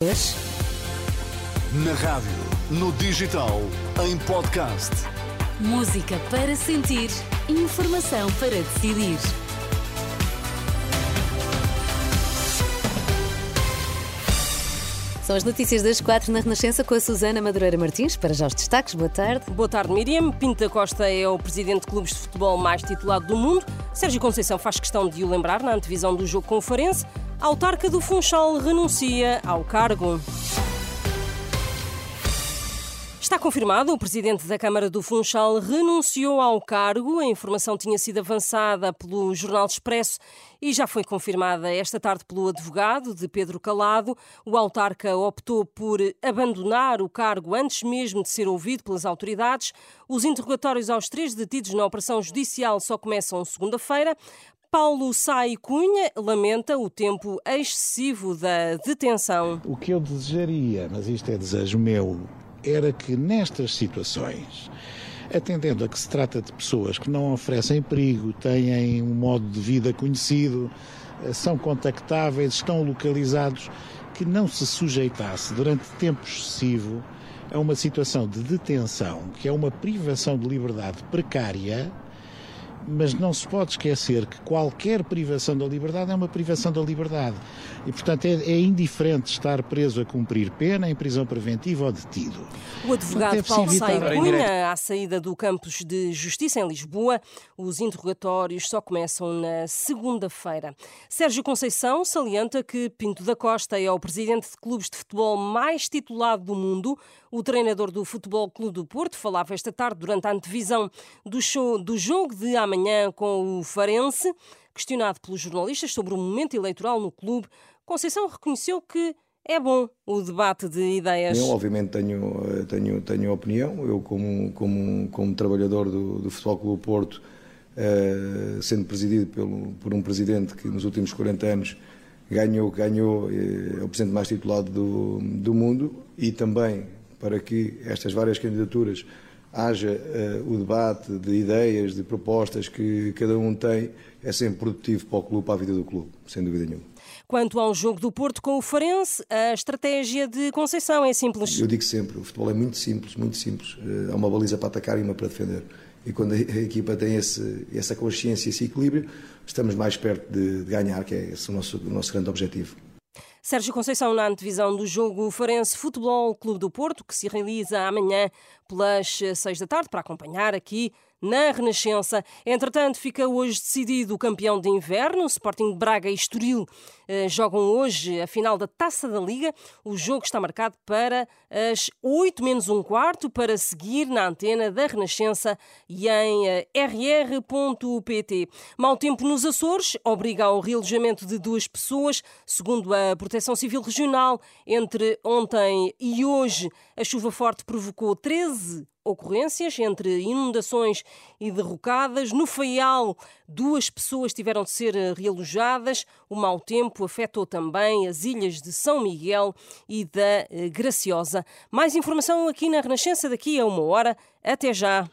Na rádio, no digital, em podcast. Música para sentir, informação para decidir. São as notícias das quatro na Renascença com a Susana Madureira Martins. Para já os destaques, boa tarde. Boa tarde, Miriam. Pinto da Costa é o presidente de clubes de futebol mais titulado do mundo. Sérgio Conceição faz questão de o lembrar na antevisão do jogo com o Farense. Autarca do Funchal renuncia ao cargo. Confirmado, o presidente da Câmara do Funchal renunciou ao cargo. A informação tinha sido avançada pelo Jornal Expresso e já foi confirmada esta tarde pelo advogado de Pedro Calado. O autarca optou por abandonar o cargo antes mesmo de ser ouvido pelas autoridades. Os interrogatórios aos três detidos na operação judicial só começam segunda-feira. Paulo Sai Cunha lamenta o tempo excessivo da detenção. O que eu desejaria, mas isto é desejo meu, era que nestas situações, atendendo a que se trata de pessoas que não oferecem perigo, têm um modo de vida conhecido, eh, são contactáveis, estão localizados, que não se sujeitasse durante tempo excessivo a uma situação de detenção, que é uma privação de liberdade precária mas não se pode esquecer que qualquer privação da liberdade é uma privação da liberdade. E, portanto, é, é indiferente estar preso a cumprir pena em prisão preventiva ou detido. O advogado Paulo Saio Cunha, à saída do campus de Justiça em Lisboa, os interrogatórios só começam na segunda-feira. Sérgio Conceição salienta que Pinto da Costa é o presidente de clubes de futebol mais titulado do mundo. O treinador do Futebol Clube do Porto falava esta tarde durante a antevisão do, show, do jogo de amanhã com o Farense. Questionado pelos jornalistas sobre o momento eleitoral no clube, Conceição reconheceu que é bom o debate de ideias. Eu, obviamente, tenho, tenho, tenho opinião. Eu, como, como, como trabalhador do, do Futebol Clube Porto, uh, sendo presidido pelo, por um presidente que nos últimos 40 anos ganhou, ganhou uh, é o presidente mais titulado do, do mundo e também para que estas várias candidaturas haja uh, o debate de ideias, de propostas que cada um tem, é sempre produtivo para o clube, para a vida do clube, sem dúvida nenhuma. Quanto ao jogo do Porto com o Farense, a estratégia de Conceição é simples. Eu digo sempre, o futebol é muito simples, muito simples. Eh, há uma baliza para atacar e uma para defender. E quando a equipa tem esse, essa consciência, esse equilíbrio, estamos mais perto de, de ganhar, que é esse o nosso, o nosso grande objetivo. Sérgio Conceição na antevisão do jogo Farense Futebol Clube do Porto, que se realiza amanhã pelas seis da tarde, para acompanhar aqui na Renascença. Entretanto, fica hoje decidido o campeão de inverno. O Sporting Braga e Estoril eh, jogam hoje a final da Taça da Liga. O jogo está marcado para as 8 menos um quarto, para seguir na antena da Renascença e em eh, rr.pt. Mau tempo nos Açores obriga ao realojamento de duas pessoas, segundo a Proteção Civil Regional. Entre ontem e hoje, a chuva forte provocou 13 ocorrências entre inundações e derrocadas. No Faial, duas pessoas tiveram de ser realojadas. O mau tempo afetou também as ilhas de São Miguel e da eh, Graciosa. Mais informação aqui na Renascença daqui a uma hora. Até já!